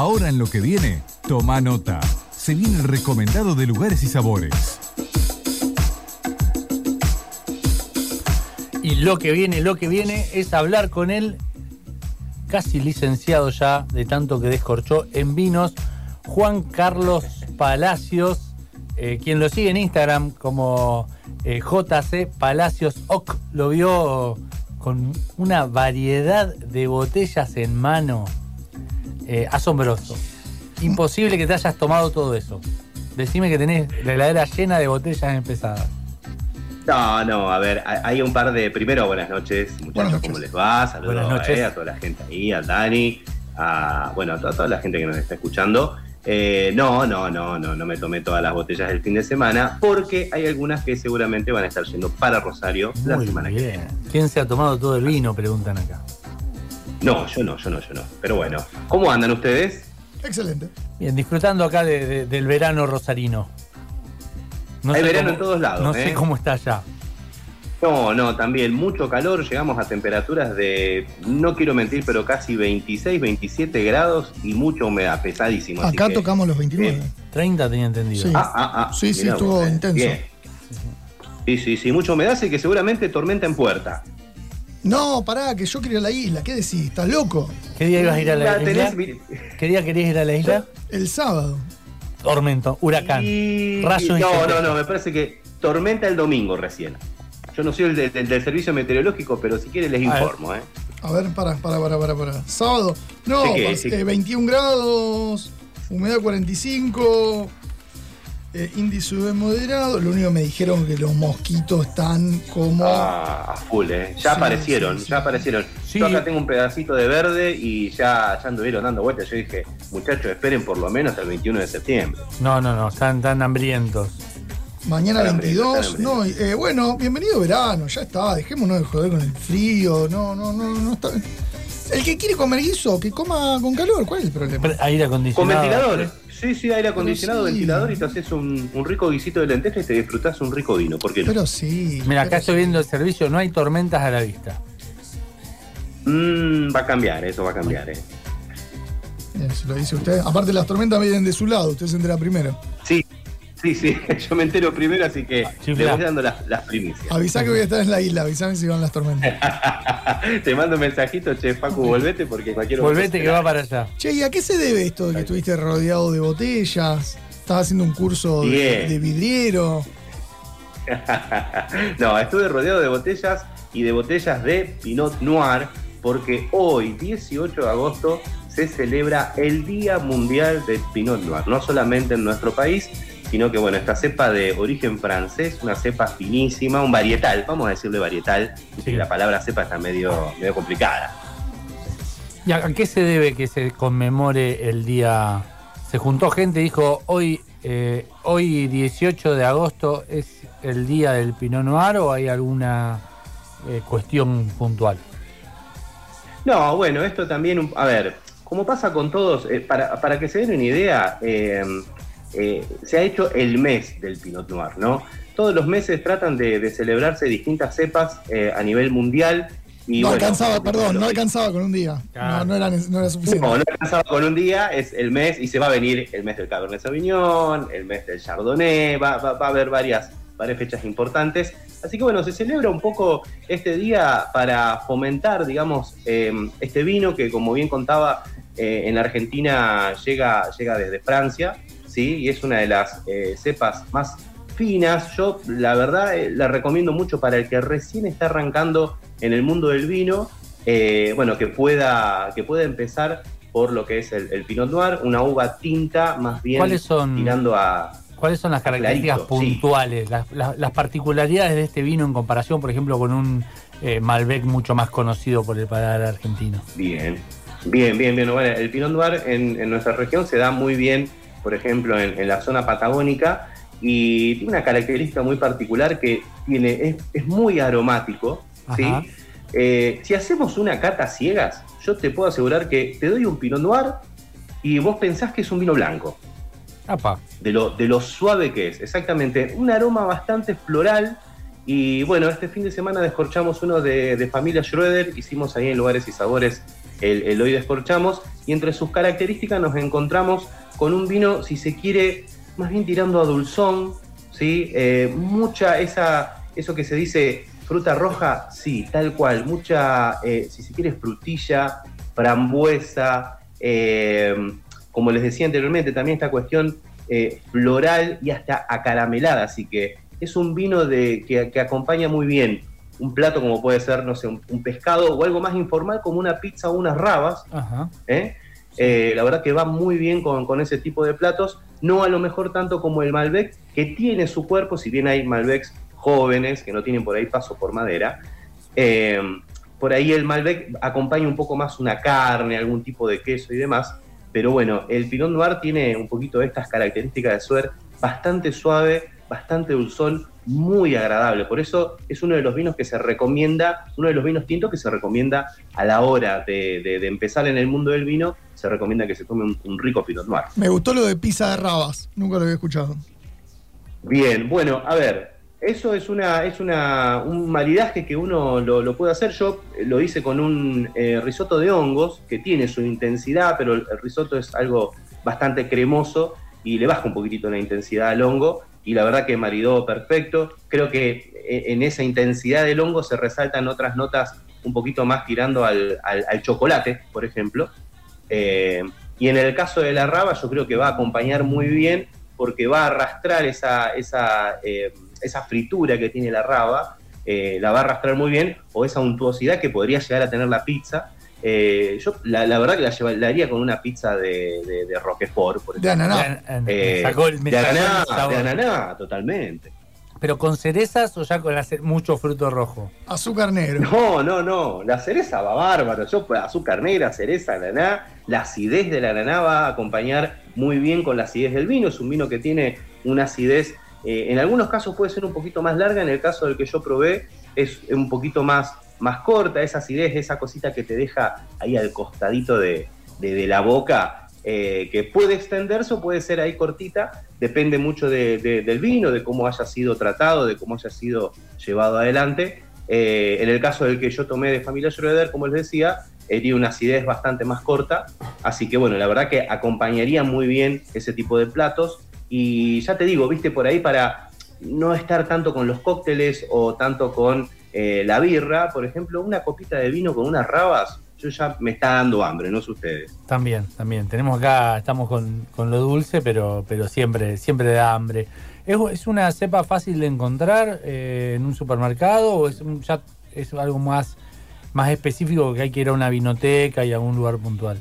Ahora en lo que viene, toma nota. Se viene el recomendado de lugares y sabores. Y lo que viene, lo que viene es hablar con él, casi licenciado ya, de tanto que descorchó en vinos, Juan Carlos Palacios, eh, quien lo sigue en Instagram como eh, JC Palacios OC, lo vio con una variedad de botellas en mano. Eh, asombroso. Imposible que te hayas tomado todo eso. Decime que tenés la heladera llena de botellas empezadas. No, no, a ver, hay un par de. Primero, buenas noches, muchachos, ¿cómo les va? Saludos eh, a toda la gente ahí, a Dani, a, bueno, a toda, la gente que nos está escuchando. Eh, no, no, no, no, no me tomé todas las botellas del fin de semana porque hay algunas que seguramente van a estar yendo para Rosario la semana que viene. ¿Quién se ha tomado todo el vino? Preguntan acá. No, yo no, yo no, yo no. Pero bueno, ¿cómo andan ustedes? Excelente. Bien, disfrutando acá del verano rosarino. Hay verano en todos lados. No sé ¿eh? cómo está allá. No, no, también mucho calor, llegamos a temperaturas de, no quiero mentir, pero casi 26, 27 grados y mucha humedad, pesadísimo. Acá tocamos los 29. 30 tenía entendido. Sí, ah, ah, ah, sí, sí, estuvo intenso. Sí, sí, sí, mucha humedad, así que seguramente tormenta en puerta. No, pará, que yo quería ir a la isla. ¿Qué decís? ¿Estás loco? ¿Qué día ibas a ir a la, isla? ¿Qué día querías ir a la isla? El sábado. Tormento, huracán, rayo No, no, no, me parece que tormenta el domingo recién. Yo no soy el del servicio meteorológico, pero si quieren les informo, ¿eh? A ver, para, para, para, para, para. Sábado. No, 21 eh, grados, humedad 45, eh, índice de moderado. Lo único que me dijeron que los mosquitos están como. Ah, a full, ¿eh? Ya aparecieron, ya aparecieron. Yo acá tengo un pedacito de verde y ya, ya anduvieron dando vueltas. Yo dije, muchachos, esperen por lo menos el 21 de septiembre. No, no, no, están tan hambrientos. Mañana 22. No, eh, bueno, bienvenido verano, ya está. Dejémonos de joder con el frío. No, no, no, no está. El que quiere comer guiso, que coma con calor. ¿Cuál es el problema? Aire acondicionado. Con ventilador. Sí, sí, aire acondicionado, ventilador y te haces un, rico guisito de lenteja y te disfrutás un rico vino. ¿Por qué no? Pero sí. Mira, acá estoy viendo el servicio, no hay tormentas a la vista. Mm, va a cambiar, eso va a cambiar, eh. Eso lo dice usted. Aparte, las tormentas vienen de su lado, usted se entera primero. Sí, Sí, sí, yo me entero primero, así que te voy dando las, primicias. Avisá que voy a estar en la isla, avísame si van las tormentas. te mando un mensajito, che, Facu, volvete porque cualquier Volvete que va para allá. Che, ¿y a qué se debe esto de que estuviste rodeado de botellas? ¿Estabas haciendo un curso de, vidriero? no, estuve rodeado de botellas y de botellas de Pinot Noir porque hoy, 18 de agosto, se celebra el Día Mundial del Pinot Noir, no solamente en nuestro país, sino que bueno, esta cepa de origen francés, una cepa finísima, un varietal, vamos a decirle varietal, sí. la palabra cepa está medio, medio complicada. ¿Y a qué se debe que se conmemore el día? Se juntó gente dijo, hoy, eh, hoy 18 de agosto es el día del Pinot Noir o hay alguna eh, cuestión puntual? No, bueno, esto también, a ver, como pasa con todos, eh, para, para, que se den una idea, eh, se ha hecho el mes del Pinot Noir, ¿no? Todos los meses tratan de, celebrarse distintas cepas eh, a nivel mundial. Y no alcanzaba, perdón, no alcanzaba con un día. No, era, suficiente. No, no alcanzaba con un día, es el mes y se va a venir el mes del Cabernet Sauvignon, el mes del Chardonnay, va, a haber varias, varias fechas importantes. Así que bueno, se celebra un poco este día para fomentar, digamos, eh, este vino que como bien contaba, en la Argentina llega, llega desde Francia, ¿sí? Y es una de las eh, cepas más finas. Yo, la verdad, eh, la recomiendo mucho para el que recién está arrancando en el mundo del vino, eh, bueno, que pueda, que pueda empezar por lo que es el, Pinot Noir, una uva tinta más bien ¿Cuáles son, tirando a... ¿Cuáles son las características puntuales, las, particularidades de este vino en comparación, por ejemplo, con un Malbec mucho más conocido por el paladar argentino? Bien, bien, bien, bien. Bueno, el Pinot Noir en, en nuestra región se da muy bien por ejemplo, en, la zona patagónica, y tiene una característica muy particular que tiene, es, muy aromático. ¿sí? Eh, si hacemos una cata ciegas, yo te puedo asegurar que te doy un Pinot Noir y vos pensás que es un vino blanco. De, lo, de lo suave que es, exactamente. Un aroma bastante floral Y bueno, este fin de semana descorchamos uno de, familia Schroeder, hicimos ahí en lugares y sabores el, hoy descorchamos, y entre sus características nos encontramos con un vino, si se quiere, más bien tirando a dulzón, ¿sí? Eh, mucha esa, eso que se dice fruta roja, sí, tal cual, mucha, eh, si se quiere, frutilla, frambuesa, eh, como les decía anteriormente, también esta cuestión floral y hasta acaramelada, así que es un vino de, que, acompaña muy bien un plato como puede ser, no sé, un, pescado o algo más informal como una pizza o unas rabas. la verdad que va muy bien con, con, ese tipo de platos no a lo mejor tanto como el Malbec, que tiene su cuerpo, si bien hay Malbecs jóvenes que no tienen por ahí paso por madera, eh, por ahí el Malbec acompaña un poco más una carne, algún tipo de queso y demás, pero bueno, el Pinot Noir tiene un poquito de estas características de suer, bastante suave, bastante dulzón, muy agradable. Por eso es uno de los vinos que se recomienda, uno de los vinos tintos que se recomienda a la hora de, empezar en el mundo del vino, se recomienda que se tome un, rico Pinot Noir. Me gustó lo de pizza de rabas, nunca lo había escuchado. Bien, bueno, a ver, eso es una es una, un maridaje que uno lo, puede hacer. Yo lo hice con un eh, risotto de hongos que tiene su intensidad, pero el risotto es algo bastante cremoso y le baja un poquitito la intensidad al hongo y la verdad que maridó perfecto. Creo que e, en esa intensidad del hongo se resaltan otras notas un poquito más tirando al, chocolate, por ejemplo. Eh, y en el caso de la raba yo creo que va a acompañar muy bien porque va a arrastrar esa, esa, eh, esa fritura que tiene la raba, eh, la va a arrastrar muy bien, o esa untuosidad que podría llegar a tener la pizza, eh, yo la, verdad que la, llevaría con una pizza de, de, Roquefort, por De ananá. Eh, de, ananá, de ananá, totalmente. ¿Pero con cerezas o ya con mucho fruto rojo? Azúcar negro. No, no, no. La cereza va bárbaro. Yo, pues, azúcar negra, cereza, ananá. La acidez de la ananá va a acompañar muy bien con la acidez del vino. Es un vino que tiene una acidez, eh, en algunos casos puede ser un poquito más larga. En el caso del que yo probé, es un poquito más más corta, esa acidez, esa cosita que te deja ahí al costadito de, la boca, eh, que puede extenderse o puede ser ahí cortita, depende mucho del vino, de cómo haya sido tratado, de cómo haya sido llevado adelante. Eh, en el caso del que yo tomé de familia Schroeder, como les decía, eh, tiene una acidez bastante más corta, así que bueno, la verdad que acompañaría muy bien ese tipo de platos. Y ya te digo, viste, por ahí para no estar tanto con los cócteles o tanto con eh, la birra, por ejemplo, una copita de vino con unas rabas, yo ya me está dando hambre, no sé ustedes. También, también. Tenemos acá, estamos con, lo dulce, pero, pero siempre, siempre da hambre. ¿Es, una cepa fácil de encontrar eh, en un supermercado o es, ya es algo más, más específico que hay que ir a una vinoteca y a un lugar puntual?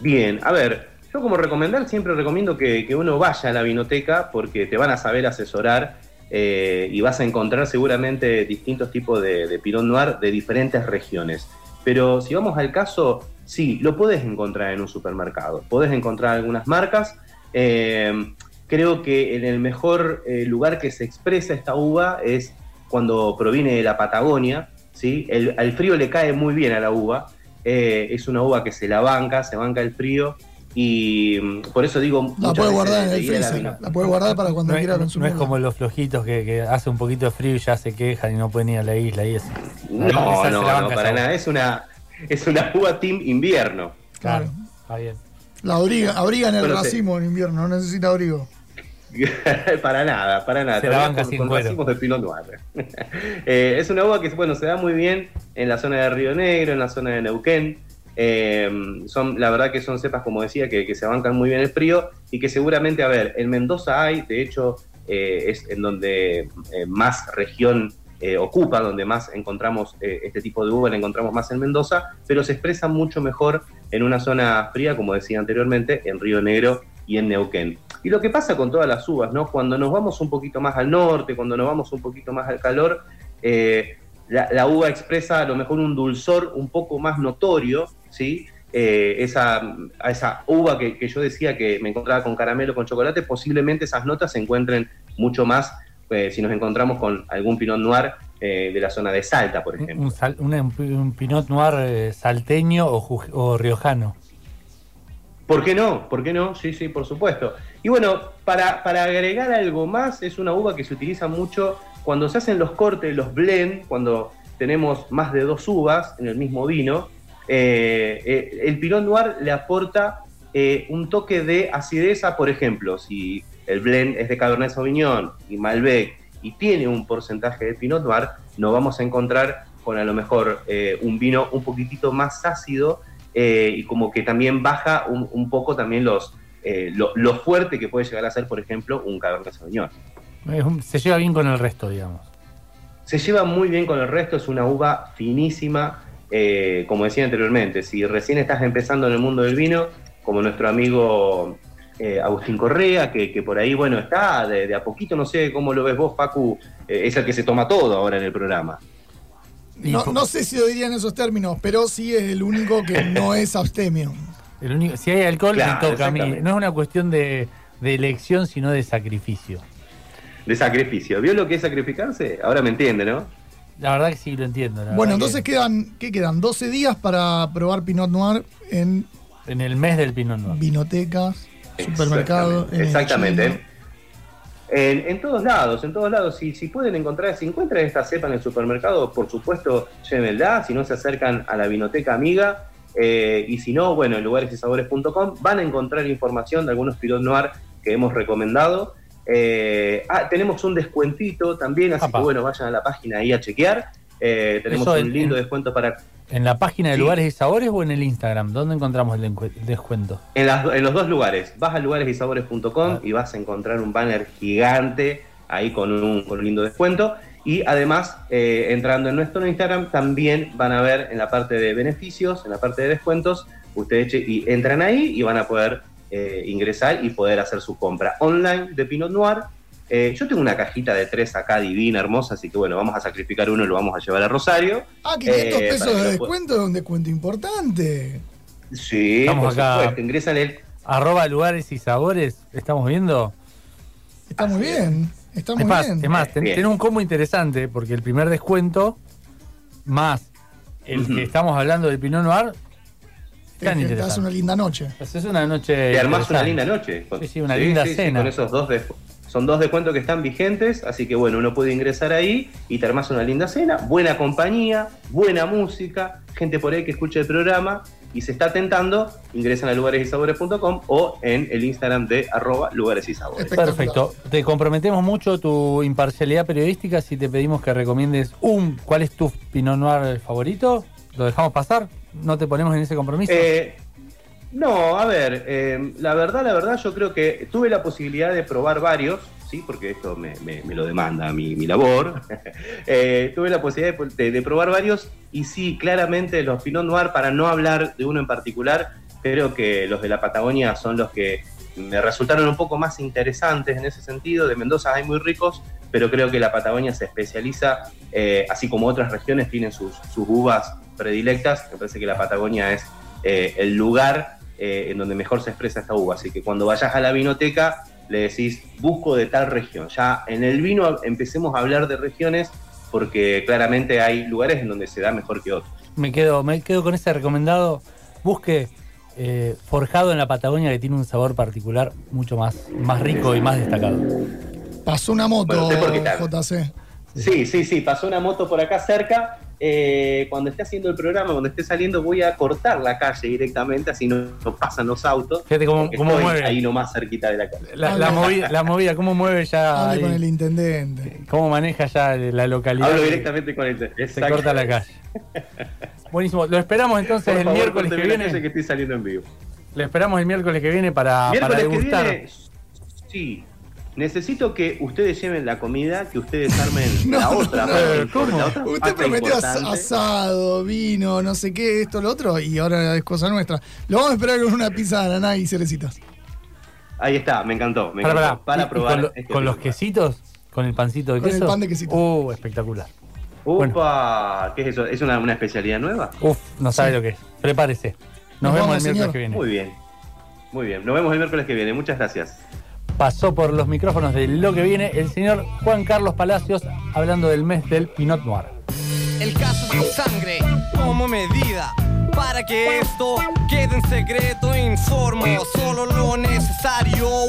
Bien, a ver, yo como recomendar siempre recomiendo que, que uno vaya a la vinoteca porque te van a saber asesorar eh, y vas a encontrar seguramente distintos tipos de, Pinot Noir de diferentes regiones. Pero si vamos al caso, sí, lo puedes encontrar en un supermercado. Puedes encontrar algunas marcas. Eh, creo que en el mejor eh, lugar que se expresa esta uva es cuando proviene de la Patagonia. ¿sí? El, al frío le cae muy bien a la uva. es una uva que se la banca, se banca el frío y mm, por eso digo. La puede guardar en el freezer. La, puede guardar para cuando quiera consumir. No es como los flojitos que, hace un poquito de frío y ya se quejan y no pueden ir a la isla y eso. No, no, no, para nada. Es una, es una uva team invierno. Claro. Está bien. La abriga, abriga en el racimo en invierno, no necesita abrigo. para nada, para nada. Se la banca sin con racimos de Pinot Noir. eh, es una uva que bueno, se da muy bien en la zona de Río Negro, en la zona de Neuquén. Eh, son, la verdad que son cepas, como decía, que, se bancan muy bien el frío y que seguramente, a ver, en Mendoza hay, de hecho, eh, es en donde eh, más región ocupa, donde más encontramos este tipo de uva, la encontramos más en Mendoza, pero se expresa mucho mejor en una zona fría, como decía anteriormente, en Río Negro y en Neuquén. Y lo que pasa con todas las uvas, ¿no? Cuando nos vamos un poquito más al norte, cuando nos vamos un poquito más al calor, la, uva expresa a lo mejor un dulzor un poco más notorio, ¿sí? Eh, esa, esa uva que, yo decía que me encontraba con caramelo, con chocolate, posiblemente esas notas se encuentren mucho más eh, si nos encontramos con algún Pinot Noir eh, de la zona de Salta, por ejemplo. Un, Pinot Noir salteño o, riojano. ¿Por qué no? ¿Por qué no? Sí, sí, por supuesto. Y bueno, para, para agregar algo más, es una uva que se utiliza mucho cuando se hacen los cortes, los blend, cuando tenemos más de dos uvas en el mismo vino, eh, eh, el Pinot Noir le aporta eh, un toque de acidez por ejemplo, si el blend es de Cabernet Sauvignon y Malbec y tiene un porcentaje de Pinot Noir, nos vamos a encontrar con a lo mejor un vino un poquitito más ácido y como que también baja un, poco también los, lo, fuerte que puede llegar a ser, por ejemplo, un Cabernet Sauvignon. Se lleva bien con el resto, digamos. Se lleva muy bien con el resto, es una uva finísima, eh, como decía anteriormente, si recién estás empezando en el mundo del vino, como nuestro amigo eh, Agustín Correa, que, por ahí, bueno, está de, a poquito, no sé cómo lo ves vos, Facu, eh, es el que se toma todo ahora en el programa. No, sé si lo diría en esos términos, pero sí es el único que no es abstemio. El único, si hay alcohol, me toca a mí. No es una cuestión de, de elección, sino de sacrificio de sacrificio. ¿Vio lo que es sacrificarse? Ahora me entiende, ¿no? La verdad que sí lo entiendo. Bueno, entonces quedan, ¿qué quedan? 12 días para probar Pinot Noir en... En el mes del Pinot Noir. Vinotecas, supermercados. Exactamente. En, todos lados, en todos lados. Si, si pueden encontrar, si encuentran esta cepa en el supermercado, por supuesto, llévenla. Si no, se acercan a la vinoteca amiga. Eh, y si no, bueno, en lugaresysabores.com van a encontrar información de algunos Pinot Noir que hemos recomendado. Eh, ah, tenemos un descuentito también, así que bueno, vayan a la página ahí a chequear. Eh, tenemos un lindo descuento para... ¿En la página de lugares y sabores o en el Instagram? ¿Dónde encontramos el, descuento? En, los dos lugares. Vas a lugaresysabores.com ah. y vas a encontrar un banner gigante ahí con un, lindo descuento. Y además, eh, entrando en nuestro Instagram, también van a ver en la parte de beneficios, en la parte de descuentos, ustedes y entran ahí y van a poder eh, ingresar y poder hacer su compra online de Pinot Noir. Eh, yo tengo una cajita de tres acá divina, hermosa, así que bueno, vamos a sacrificar uno y lo vamos a llevar a Rosario. Ah, 500 eh, pesos de descuento, es un descuento importante. Sí, estamos acá. Ingresan el... Arroba lugares y sabores, ¿estamos viendo? Está muy bien, está muy bien. Es más, tenés un combo interesante, porque el primer descuento, más el que estamos hablando del Pinot Noir, te, hace una linda noche. Pues es una noche. Te armás una linda noche. Sí, sí, una linda cena. con esos dos son dos descuentos que están vigentes, así que bueno, uno puede ingresar ahí y te armas una linda cena, buena compañía, buena música, gente por ahí que escuche el programa y se está tentando, ingresan a lugaresysabores.com o en el Instagram de arroba lugares y sabores. Perfecto. Te comprometemos mucho tu imparcialidad periodística si te pedimos que recomiendes un, ¿cuál es tu Pinot Noir favorito? ¿Lo dejamos pasar? ¿No te ponemos en ese compromiso? Eh, no, a ver, eh, la verdad, la verdad, yo creo que tuve la posibilidad de probar varios, sí, porque esto me, lo demanda mi, mi labor. Eh, tuve la posibilidad de, probar varios y sí, claramente los Pinot Noir, para no hablar de uno en particular, creo que los de la Patagonia son los que me resultaron un poco más interesantes en ese sentido. De Mendoza hay muy ricos, pero creo que la Patagonia se especializa, así como otras regiones tienen sus, sus uvas predilectas. Me parece que la Patagonia es eh, el lugar eh, en donde mejor se expresa esta uva. Así que cuando vayas a la vinoteca, le decís, busco de tal región. Ya en el vino empecemos a hablar de regiones porque claramente hay lugares en donde se da mejor que otros. Me quedo, me quedo con ese recomendado. Busque eh, forjado en la Patagonia que tiene un sabor particular mucho más, más rico y más destacado. Pasó una moto, JC. Sí, sí, sí, pasó una moto por acá cerca eh, cuando esté haciendo el programa, cuando esté saliendo, voy a cortar la calle directamente, así no, pasan los autos. Fíjate cómo, mueve. Ahí nomás cerquita de la calle. La, movida, la movida, cómo mueve ya. Hable con el intendente. Cómo maneja ya la localidad. Hablo directamente con el. Se corta la calle. Buenísimo. Lo esperamos entonces el miércoles que viene. que estoy saliendo en vivo. Lo esperamos el miércoles que viene para, para degustar. sí, necesito que ustedes lleven la comida, que ustedes armen la otra. ¿Cómo? Usted prometió asado, vino, no sé qué, esto, lo otro, y ahora es cosa nuestra. Lo vamos a esperar con una pizza de ananá y cerecitas. Ahí está, me encantó. Me encantó para, probar. Con, este los quesitos, con el pancito de queso. Con el pan de quesito. Uh, espectacular. Upa, ¿qué es eso? ¿Es una, especialidad nueva? Uf, no sabe lo que es. Prepárese. Nos, vemos el miércoles que viene. Muy bien. Muy bien. Nos vemos el miércoles que viene. Muchas gracias pasó por los micrófonos de lo que viene el señor Juan Carlos Palacios hablando del mes del Pinot Noir. El caso de sangre como medida para que esto quede en secreto informo solo lo necesario